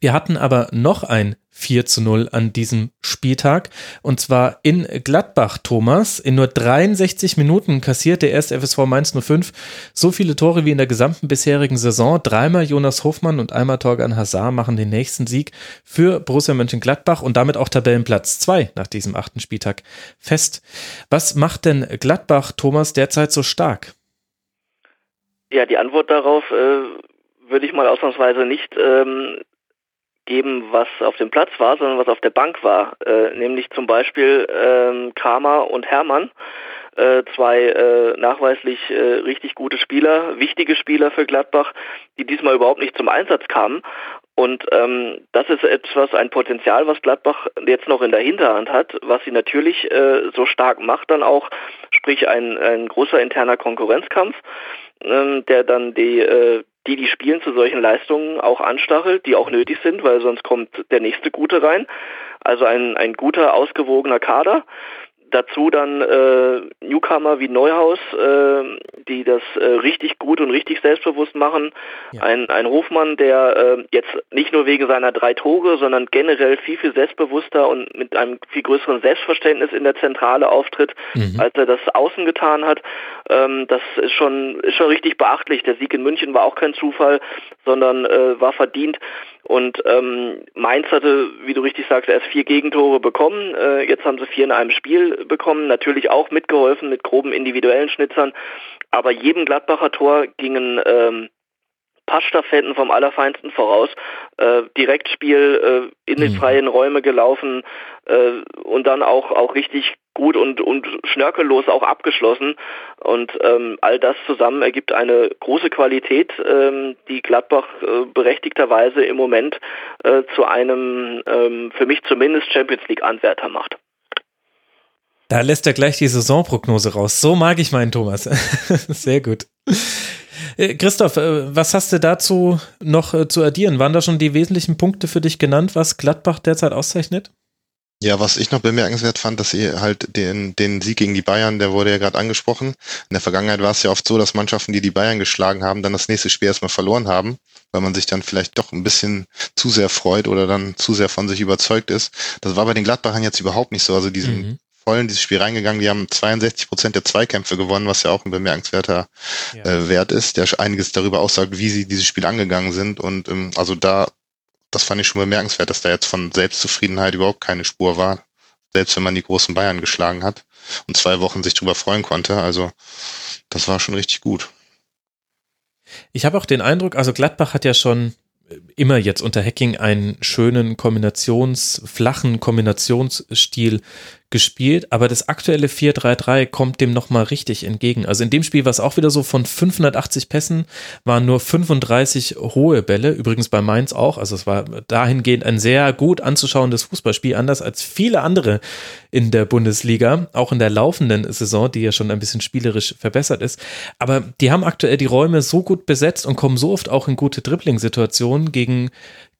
Wir hatten aber noch ein 4 zu 0 an diesem Spieltag. Und zwar in Gladbach, Thomas. In nur 63 Minuten kassiert der erste FSV Mainz 05 so viele Tore wie in der gesamten bisherigen Saison. Dreimal Jonas Hofmann und einmal Torgan Hazard machen den nächsten Sieg für Borussia Mönchengladbach und damit auch Tabellenplatz 2 nach diesem achten Spieltag fest. Was macht denn Gladbach, Thomas, derzeit so stark? Ja, die Antwort darauf äh, würde ich mal ausnahmsweise nicht ähm, geben, was auf dem Platz war, sondern was auf der Bank war. Äh, nämlich zum Beispiel ähm, Kramer und Hermann. Äh, zwei äh, nachweislich äh, richtig gute Spieler, wichtige Spieler für Gladbach, die diesmal überhaupt nicht zum Einsatz kamen. Und ähm, das ist etwas, ein Potenzial, was Gladbach jetzt noch in der Hinterhand hat, was sie natürlich äh, so stark macht dann auch, sprich ein, ein großer interner Konkurrenzkampf, ähm, der dann die, äh, die, die spielen, zu solchen Leistungen auch anstachelt, die auch nötig sind, weil sonst kommt der nächste Gute rein. Also ein, ein guter, ausgewogener Kader dazu dann äh, Newcomer wie Neuhaus, äh, die das äh, richtig gut und richtig selbstbewusst machen. Ja. Ein, ein Hofmann, der äh, jetzt nicht nur wegen seiner drei Tore, sondern generell viel, viel selbstbewusster und mit einem viel größeren Selbstverständnis in der Zentrale auftritt, mhm. als er das außen getan hat. Ähm, das ist schon, ist schon richtig beachtlich. Der Sieg in München war auch kein Zufall, sondern äh, war verdient. Und ähm, Mainz hatte, wie du richtig sagst, erst vier Gegentore bekommen. Äh, jetzt haben sie vier in einem Spiel bekommen. Natürlich auch mitgeholfen mit groben individuellen Schnitzern. Aber jedem Gladbacher Tor gingen ähm, Passstaffetten vom Allerfeinsten voraus, äh, Direktspiel äh, in die mhm. freien Räume gelaufen äh, und dann auch, auch richtig gut und, und schnörkellos auch abgeschlossen. Und ähm, all das zusammen ergibt eine große Qualität, ähm, die Gladbach äh, berechtigterweise im Moment äh, zu einem, ähm, für mich zumindest, Champions League-Anwärter macht. Da lässt er gleich die Saisonprognose raus. So mag ich meinen Thomas. Sehr gut. Äh, Christoph, äh, was hast du dazu noch äh, zu addieren? Waren da schon die wesentlichen Punkte für dich genannt, was Gladbach derzeit auszeichnet? Ja, was ich noch bemerkenswert fand, dass ihr halt den, den Sieg gegen die Bayern, der wurde ja gerade angesprochen. In der Vergangenheit war es ja oft so, dass Mannschaften, die die Bayern geschlagen haben, dann das nächste Spiel erstmal verloren haben, weil man sich dann vielleicht doch ein bisschen zu sehr freut oder dann zu sehr von sich überzeugt ist. Das war bei den Gladbachern jetzt überhaupt nicht so. Also die sind mhm. Voll in dieses Spiel reingegangen. Die haben 62 Prozent der Zweikämpfe gewonnen, was ja auch ein bemerkenswerter ja. äh, Wert ist, der einiges darüber aussagt, wie sie dieses Spiel angegangen sind. Und ähm, also da das fand ich schon bemerkenswert, dass da jetzt von Selbstzufriedenheit überhaupt keine Spur war. Selbst wenn man die großen Bayern geschlagen hat und zwei Wochen sich drüber freuen konnte. Also das war schon richtig gut. Ich habe auch den Eindruck, also Gladbach hat ja schon immer jetzt unter Hacking einen schönen Kombinations, flachen Kombinationsstil gespielt, aber das aktuelle 4-3-3 kommt dem nochmal richtig entgegen. Also in dem Spiel war es auch wieder so, von 580 Pässen waren nur 35 hohe Bälle, übrigens bei Mainz auch, also es war dahingehend ein sehr gut anzuschauendes Fußballspiel, anders als viele andere in der Bundesliga, auch in der laufenden Saison, die ja schon ein bisschen spielerisch verbessert ist, aber die haben aktuell die Räume so gut besetzt und kommen so oft auch in gute Dribbling-Situationen gegen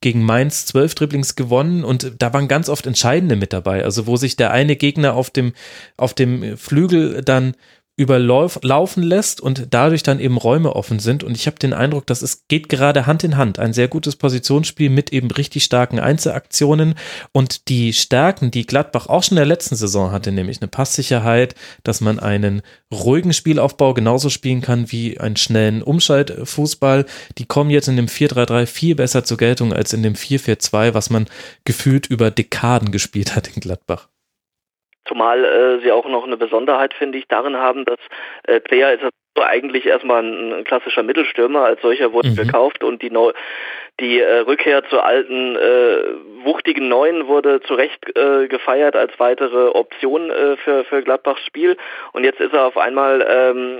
gegen Mainz zwölf Dribblings gewonnen und da waren ganz oft Entscheidende mit dabei. Also wo sich der eine Gegner auf dem, auf dem Flügel dann überlaufen lässt und dadurch dann eben Räume offen sind. Und ich habe den Eindruck, dass es geht gerade Hand in Hand. Ein sehr gutes Positionsspiel mit eben richtig starken Einzelaktionen und die Stärken, die Gladbach auch schon in der letzten Saison hatte, nämlich eine Passsicherheit, dass man einen ruhigen Spielaufbau genauso spielen kann wie einen schnellen Umschaltfußball. Die kommen jetzt in dem 4-3-3 viel besser zur Geltung als in dem 4-4-2, was man gefühlt über Dekaden gespielt hat in Gladbach. Zumal äh, sie auch noch eine Besonderheit, finde ich, darin haben, dass äh, Player ist eigentlich erstmal ein, ein, klassischer Mittelstürmer, als solcher wurde mhm. gekauft und die, Neu die äh, Rückkehr zur alten, äh, wuchtigen Neuen wurde zu Recht äh, gefeiert als weitere Option äh, für, für Gladbachs Spiel. Und jetzt ist er auf einmal ähm,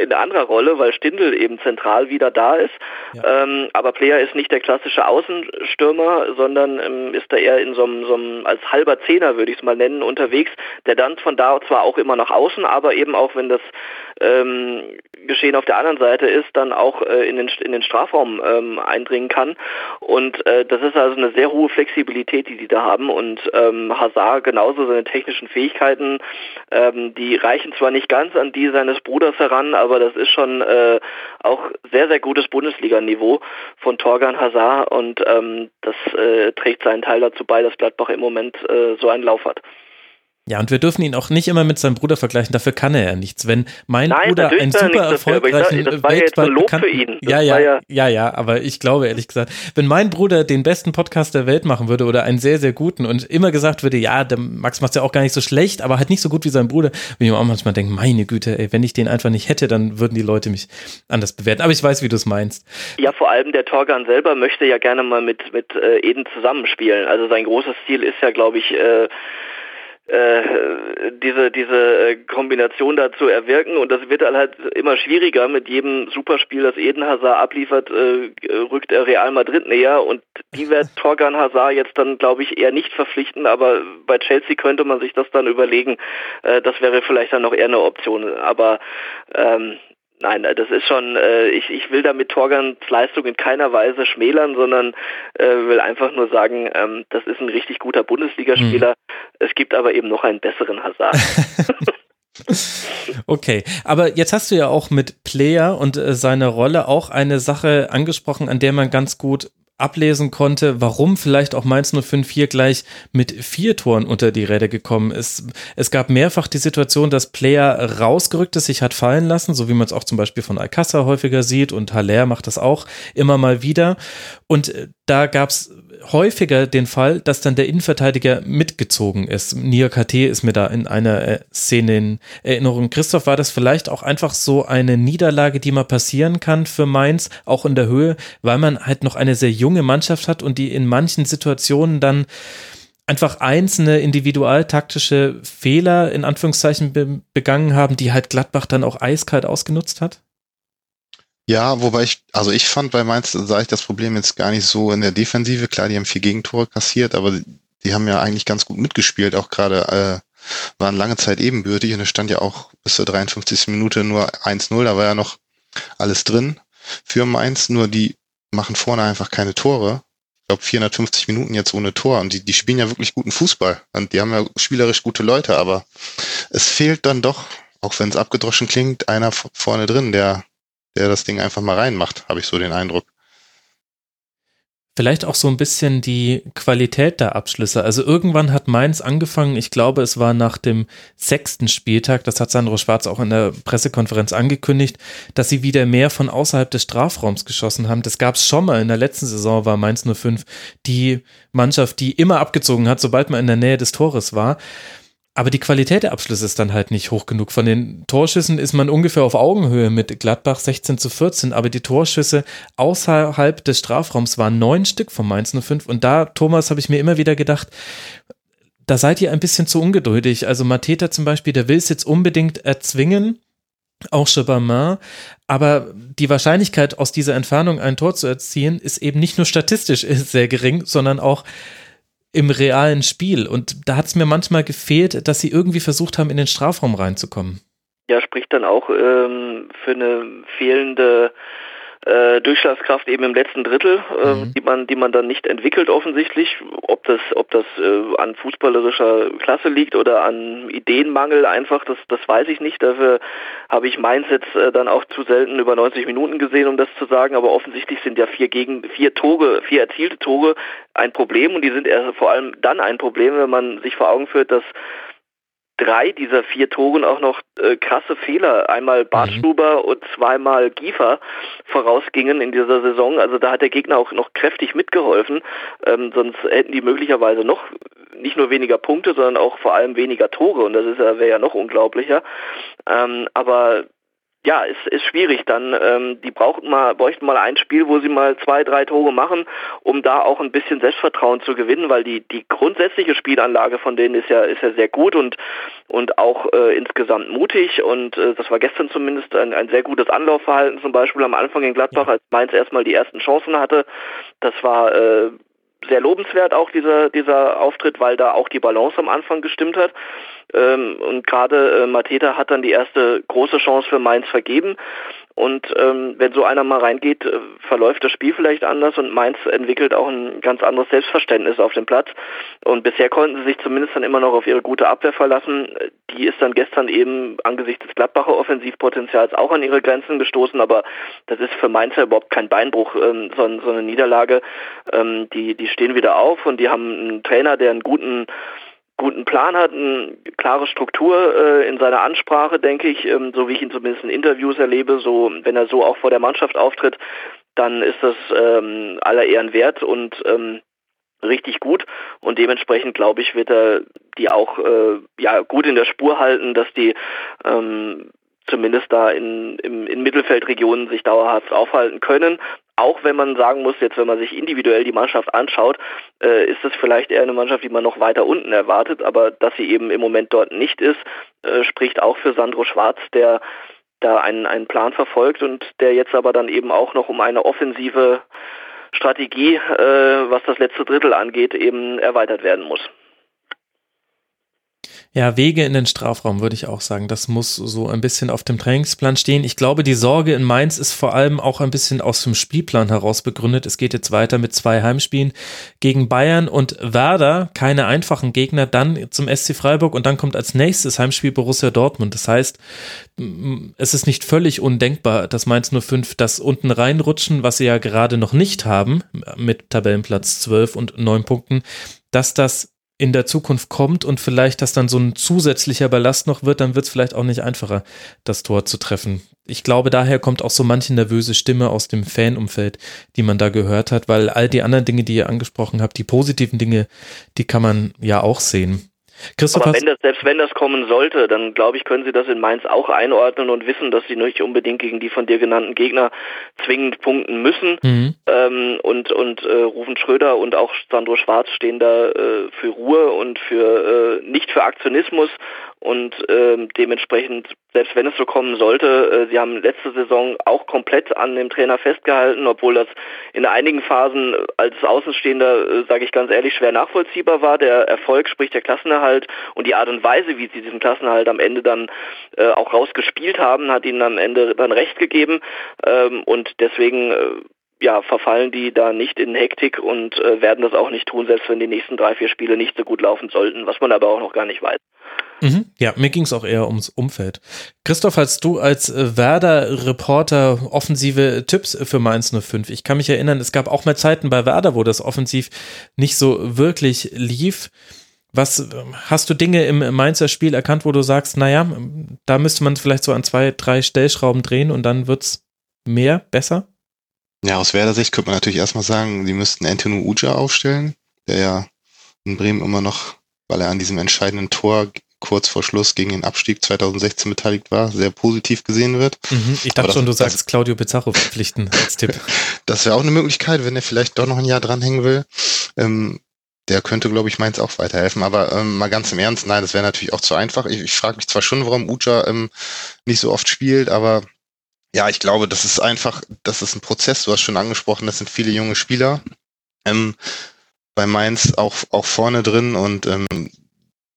in anderer Rolle, weil Stindl eben zentral wieder da ist. Ja. Ähm, aber Player ist nicht der klassische Außenstürmer, sondern ähm, ist da eher in so einem, als halber Zehner, würde ich es mal nennen, unterwegs, der dann von da zwar auch immer nach außen, aber eben auch, wenn das ähm, Geschehen auf der anderen Seite ist, dann auch äh, in, den, in den Strafraum ähm, eindringen kann. Und äh, das ist also eine sehr hohe Flexibilität, die die da haben. Und ähm, Hazard genauso seine technischen Fähigkeiten, ähm, die reichen zwar nicht ganz an die seines Bruders heran, aber das ist schon äh, auch sehr, sehr gutes Bundesliga-Niveau von Torgan Hazard und ähm, das äh, trägt seinen Teil dazu bei, dass Gladbach im Moment äh, so einen Lauf hat. Ja, und wir dürfen ihn auch nicht immer mit seinem Bruder vergleichen, dafür kann er ja nichts. Wenn mein Nein, Bruder ein super erfolgreichen weltweit bekannten, ja, ja, ja, ja, ja, aber ich glaube ehrlich gesagt, wenn mein Bruder den besten Podcast der Welt machen würde oder einen sehr, sehr guten und immer gesagt würde, ja, der Max macht ja auch gar nicht so schlecht, aber halt nicht so gut wie sein Bruder, würde ich mir auch manchmal denken, meine Güte, ey, wenn ich den einfach nicht hätte, dann würden die Leute mich anders bewerten. Aber ich weiß, wie du es meinst. Ja, vor allem der Torgan selber möchte ja gerne mal mit, mit äh, Eden zusammenspielen. Also sein großes Ziel ist ja, glaube ich, äh, diese diese äh, Kombination da zu erwirken. Und das wird dann halt immer schwieriger mit jedem Superspiel, das Eden Hazard abliefert, äh, rückt er Real Madrid näher. Und die wird Torgan Hazard jetzt dann glaube ich eher nicht verpflichten, aber bei Chelsea könnte man sich das dann überlegen, äh, das wäre vielleicht dann noch eher eine Option, aber ähm, Nein, das ist schon, äh, ich, ich will damit Torgans Leistung in keiner Weise schmälern, sondern äh, will einfach nur sagen, ähm, das ist ein richtig guter Bundesligaspieler. Mhm. Es gibt aber eben noch einen besseren Hazard. Okay, aber jetzt hast du ja auch mit Player und äh, seiner Rolle auch eine Sache angesprochen, an der man ganz gut ablesen konnte, warum vielleicht auch Mainz 05 hier gleich mit vier Toren unter die Räder gekommen ist. Es gab mehrfach die Situation, dass Player rausgerückt ist, sich hat fallen lassen, so wie man es auch zum Beispiel von Alcázar häufiger sieht und Haller macht das auch immer mal wieder. Und äh, da gab es häufiger den Fall, dass dann der Innenverteidiger mitgezogen ist. Nia KT ist mir da in einer äh, Szene in Erinnerung. Christoph, war das vielleicht auch einfach so eine Niederlage, die mal passieren kann für Mainz, auch in der Höhe, weil man halt noch eine sehr junge Mannschaft hat und die in manchen Situationen dann einfach einzelne individualtaktische Fehler in Anführungszeichen be begangen haben, die halt Gladbach dann auch eiskalt ausgenutzt hat? Ja, wobei ich, also ich fand bei Mainz, sah ich das Problem jetzt gar nicht so in der Defensive. Klar, die haben vier Gegentore kassiert, aber die haben ja eigentlich ganz gut mitgespielt, auch gerade äh, waren lange Zeit ebenbürtig und es stand ja auch bis zur 53. Minute nur 1-0, da war ja noch alles drin für Mainz, nur die machen vorne einfach keine Tore. Ich glaube 450 Minuten jetzt ohne Tor und die, die spielen ja wirklich guten Fußball und die haben ja spielerisch gute Leute, aber es fehlt dann doch, auch wenn es abgedroschen klingt, einer vorne drin, der der das Ding einfach mal reinmacht, habe ich so den Eindruck. Vielleicht auch so ein bisschen die Qualität der Abschlüsse. Also irgendwann hat Mainz angefangen, ich glaube, es war nach dem sechsten Spieltag, das hat Sandro Schwarz auch in der Pressekonferenz angekündigt, dass sie wieder mehr von außerhalb des Strafraums geschossen haben. Das gab es schon mal in der letzten Saison, war Mainz 05 die Mannschaft, die immer abgezogen hat, sobald man in der Nähe des Tores war. Aber die Qualität der Abschlüsse ist dann halt nicht hoch genug. Von den Torschüssen ist man ungefähr auf Augenhöhe mit Gladbach 16 zu 14, aber die Torschüsse außerhalb des Strafraums waren neun Stück von Mainz 05. Und da, Thomas, habe ich mir immer wieder gedacht, da seid ihr ein bisschen zu ungeduldig. Also Mateta zum Beispiel, der will es jetzt unbedingt erzwingen, auch Chebamin, aber die Wahrscheinlichkeit, aus dieser Entfernung ein Tor zu erzielen, ist eben nicht nur statistisch sehr gering, sondern auch im realen Spiel. Und da hat es mir manchmal gefehlt, dass sie irgendwie versucht haben, in den Strafraum reinzukommen. Ja, spricht dann auch ähm, für eine fehlende äh, Durchschlagskraft eben im letzten Drittel, äh, mhm. die man, die man dann nicht entwickelt offensichtlich. Ob das, ob das äh, an fußballerischer Klasse liegt oder an Ideenmangel einfach, das, das weiß ich nicht. Dafür habe ich Mainz jetzt äh, dann auch zu selten über 90 Minuten gesehen, um das zu sagen. Aber offensichtlich sind ja vier gegen vier Tore, vier erzielte Tore ein Problem und die sind erst vor allem dann ein Problem, wenn man sich vor Augen führt, dass drei dieser vier Toren auch noch äh, krasse Fehler, einmal mhm. Bartstuber mhm. und zweimal Giefer vorausgingen in dieser Saison. Also da hat der Gegner auch noch kräftig mitgeholfen, ähm, sonst hätten die möglicherweise noch nicht nur weniger Punkte, sondern auch vor allem weniger Tore und das ist ja, wäre ja noch unglaublicher. Ähm, aber ja, ist, ist schwierig dann. Ähm, die brauchten mal, bräuchten mal ein Spiel, wo sie mal zwei, drei Tore machen, um da auch ein bisschen Selbstvertrauen zu gewinnen, weil die, die grundsätzliche Spielanlage von denen ist ja, ist ja sehr gut und, und auch äh, insgesamt mutig und äh, das war gestern zumindest ein, ein sehr gutes Anlaufverhalten, zum Beispiel am Anfang in Gladbach, als Mainz erstmal die ersten Chancen hatte. Das war äh, sehr lobenswert auch dieser, dieser Auftritt, weil da auch die Balance am Anfang gestimmt hat. Ähm, und gerade äh, Mateta hat dann die erste große Chance für Mainz vergeben. Und ähm, wenn so einer mal reingeht, äh, verläuft das Spiel vielleicht anders und Mainz entwickelt auch ein ganz anderes Selbstverständnis auf dem Platz. Und bisher konnten sie sich zumindest dann immer noch auf ihre gute Abwehr verlassen. Die ist dann gestern eben angesichts des Gladbacher Offensivpotenzials auch an ihre Grenzen gestoßen, aber das ist für Mainz ja überhaupt kein Beinbruch, ähm, sondern so eine Niederlage. Ähm, die, die stehen wieder auf und die haben einen Trainer, der einen guten guten Plan hat, eine klare Struktur äh, in seiner Ansprache, denke ich, ähm, so wie ich ihn zumindest in Interviews erlebe, so wenn er so auch vor der Mannschaft auftritt, dann ist das ähm, aller Ehren wert und ähm, richtig gut. Und dementsprechend glaube ich wird er die auch äh, ja gut in der Spur halten, dass die ähm, zumindest da in, in, in Mittelfeldregionen sich dauerhaft aufhalten können auch wenn man sagen muss, jetzt wenn man sich individuell die Mannschaft anschaut, äh, ist es vielleicht eher eine Mannschaft, die man noch weiter unten erwartet, aber dass sie eben im Moment dort nicht ist, äh, spricht auch für Sandro Schwarz, der da einen, einen Plan verfolgt und der jetzt aber dann eben auch noch um eine offensive Strategie, äh, was das letzte Drittel angeht, eben erweitert werden muss. Ja, Wege in den Strafraum würde ich auch sagen. Das muss so ein bisschen auf dem Trainingsplan stehen. Ich glaube, die Sorge in Mainz ist vor allem auch ein bisschen aus dem Spielplan heraus begründet. Es geht jetzt weiter mit zwei Heimspielen gegen Bayern und Werder. Keine einfachen Gegner. Dann zum SC Freiburg und dann kommt als nächstes Heimspiel Borussia Dortmund. Das heißt, es ist nicht völlig undenkbar, dass Mainz 05 das unten reinrutschen, was sie ja gerade noch nicht haben, mit Tabellenplatz 12 und 9 Punkten, dass das in der Zukunft kommt und vielleicht das dann so ein zusätzlicher Ballast noch wird, dann wird es vielleicht auch nicht einfacher, das Tor zu treffen. Ich glaube, daher kommt auch so manche nervöse Stimme aus dem Fanumfeld, die man da gehört hat, weil all die anderen Dinge, die ihr angesprochen habt, die positiven Dinge, die kann man ja auch sehen. Aber wenn das, selbst wenn das kommen sollte, dann glaube ich, können Sie das in Mainz auch einordnen und wissen, dass Sie nicht unbedingt gegen die von dir genannten Gegner zwingend punkten müssen. Mhm. Ähm, und und äh, Rufen Schröder und auch Sandro Schwarz stehen da äh, für Ruhe und für äh, nicht für Aktionismus und ähm, dementsprechend, selbst wenn es so kommen sollte, äh, sie haben letzte Saison auch komplett an dem Trainer festgehalten, obwohl das in einigen Phasen als Außenstehender, äh, sage ich ganz ehrlich, schwer nachvollziehbar war. Der Erfolg, sprich der Klassenerhalt und die Art und Weise, wie sie diesen Klassenerhalt am Ende dann äh, auch rausgespielt haben, hat ihnen am Ende dann recht gegeben ähm, und deswegen äh, ja, verfallen die da nicht in Hektik und äh, werden das auch nicht tun, selbst wenn die nächsten drei, vier Spiele nicht so gut laufen sollten, was man aber auch noch gar nicht weiß. Mhm. Ja, mir ging es auch eher ums Umfeld. Christoph, hast du als äh, Werder-Reporter offensive Tipps für Mainz 05? Ich kann mich erinnern, es gab auch mal Zeiten bei Werder, wo das offensiv nicht so wirklich lief. Was ähm, hast du Dinge im Mainzer Spiel erkannt, wo du sagst, naja, da müsste man vielleicht so an zwei, drei Stellschrauben drehen und dann wird's mehr, besser? Ja, aus Werder-Sicht könnte man natürlich erstmal sagen, die müssten Antonio Uja aufstellen, der ja in Bremen immer noch, weil er an diesem entscheidenden Tor kurz vor Schluss gegen den Abstieg 2016 beteiligt war, sehr positiv gesehen wird. Mhm, ich dachte schon, du sagst Claudio Pizarro verpflichten als Tipp. das wäre auch eine Möglichkeit, wenn er vielleicht doch noch ein Jahr dranhängen will. Ähm, der könnte, glaube ich, Mainz auch weiterhelfen. Aber ähm, mal ganz im Ernst, nein, das wäre natürlich auch zu einfach. Ich, ich frage mich zwar schon, warum Uja ähm, nicht so oft spielt, aber ja, ich glaube, das ist einfach, das ist ein Prozess, du hast schon angesprochen, das sind viele junge Spieler. Ähm, bei Mainz auch, auch vorne drin und ähm,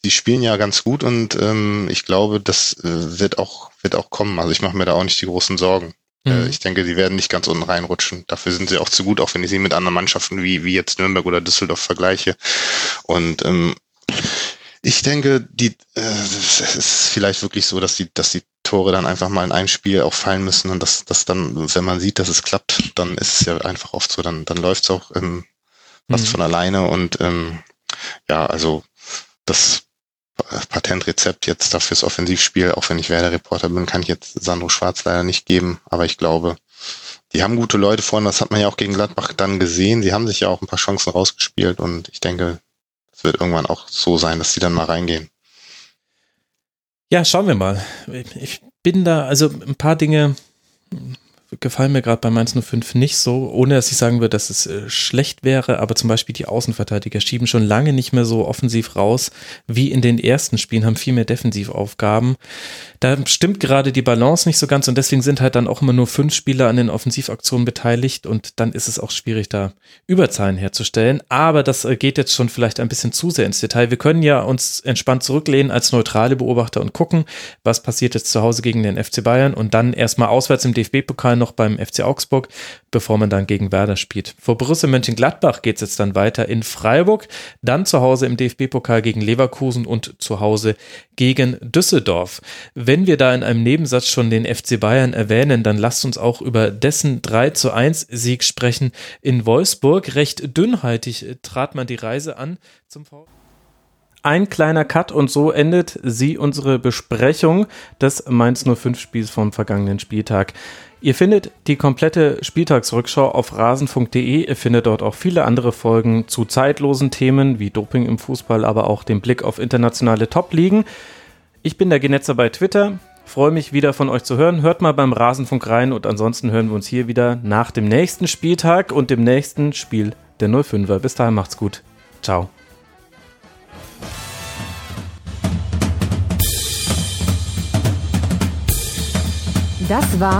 die spielen ja ganz gut und ähm, ich glaube, das äh, wird auch wird auch kommen. Also ich mache mir da auch nicht die großen Sorgen. Äh, mhm. ich denke, sie werden nicht ganz unten reinrutschen. Dafür sind sie auch zu gut, auch wenn ich sie mit anderen Mannschaften wie, wie jetzt Nürnberg oder Düsseldorf vergleiche. Und ähm, ich denke, die äh, es ist vielleicht wirklich so, dass die, dass die Tore dann einfach mal in ein Spiel auch fallen müssen und dass das dann, wenn man sieht, dass es klappt, dann ist es ja einfach oft so, dann, dann läuft es auch ähm, fast mhm. von alleine und ähm, ja, also das Patentrezept jetzt dafür das Offensivspiel, auch wenn ich Werder-Reporter bin, kann ich jetzt Sandro Schwarz leider nicht geben, aber ich glaube, die haben gute Leute vorne, das hat man ja auch gegen Gladbach dann gesehen, sie haben sich ja auch ein paar Chancen rausgespielt und ich denke, es wird irgendwann auch so sein, dass die dann mal reingehen. Ja, schauen wir mal. Ich bin da, also ein paar Dinge gefallen mir gerade bei Mainz 05 nicht so, ohne dass ich sagen würde, dass es äh, schlecht wäre, aber zum Beispiel die Außenverteidiger schieben schon lange nicht mehr so offensiv raus wie in den ersten Spielen, haben viel mehr Defensivaufgaben. Da stimmt gerade die Balance nicht so ganz und deswegen sind halt dann auch immer nur fünf Spieler an den Offensivaktionen beteiligt und dann ist es auch schwierig, da Überzahlen herzustellen. Aber das äh, geht jetzt schon vielleicht ein bisschen zu sehr ins Detail. Wir können ja uns entspannt zurücklehnen als neutrale Beobachter und gucken, was passiert jetzt zu Hause gegen den FC Bayern und dann erstmal auswärts im DFB-Pokal noch beim FC Augsburg, bevor man dann gegen Werder spielt. Vor Borussia Mönchengladbach geht es jetzt dann weiter in Freiburg, dann zu Hause im DFB-Pokal gegen Leverkusen und zu Hause gegen Düsseldorf. Wenn wir da in einem Nebensatz schon den FC Bayern erwähnen, dann lasst uns auch über dessen 3 zu 1 Sieg sprechen in Wolfsburg. Recht dünnhaltig trat man die Reise an zum VfB. Ein kleiner Cut und so endet sie unsere Besprechung des Mainz 05 Spiels vom vergangenen Spieltag. Ihr findet die komplette Spieltagsrückschau auf rasenfunk.de. Ihr findet dort auch viele andere Folgen zu zeitlosen Themen wie Doping im Fußball, aber auch den Blick auf internationale Top-Ligen. Ich bin der Genetzer bei Twitter. Freue mich wieder von euch zu hören. Hört mal beim Rasenfunk rein und ansonsten hören wir uns hier wieder nach dem nächsten Spieltag und dem nächsten Spiel der 05er. Bis dahin macht's gut. Ciao. Das war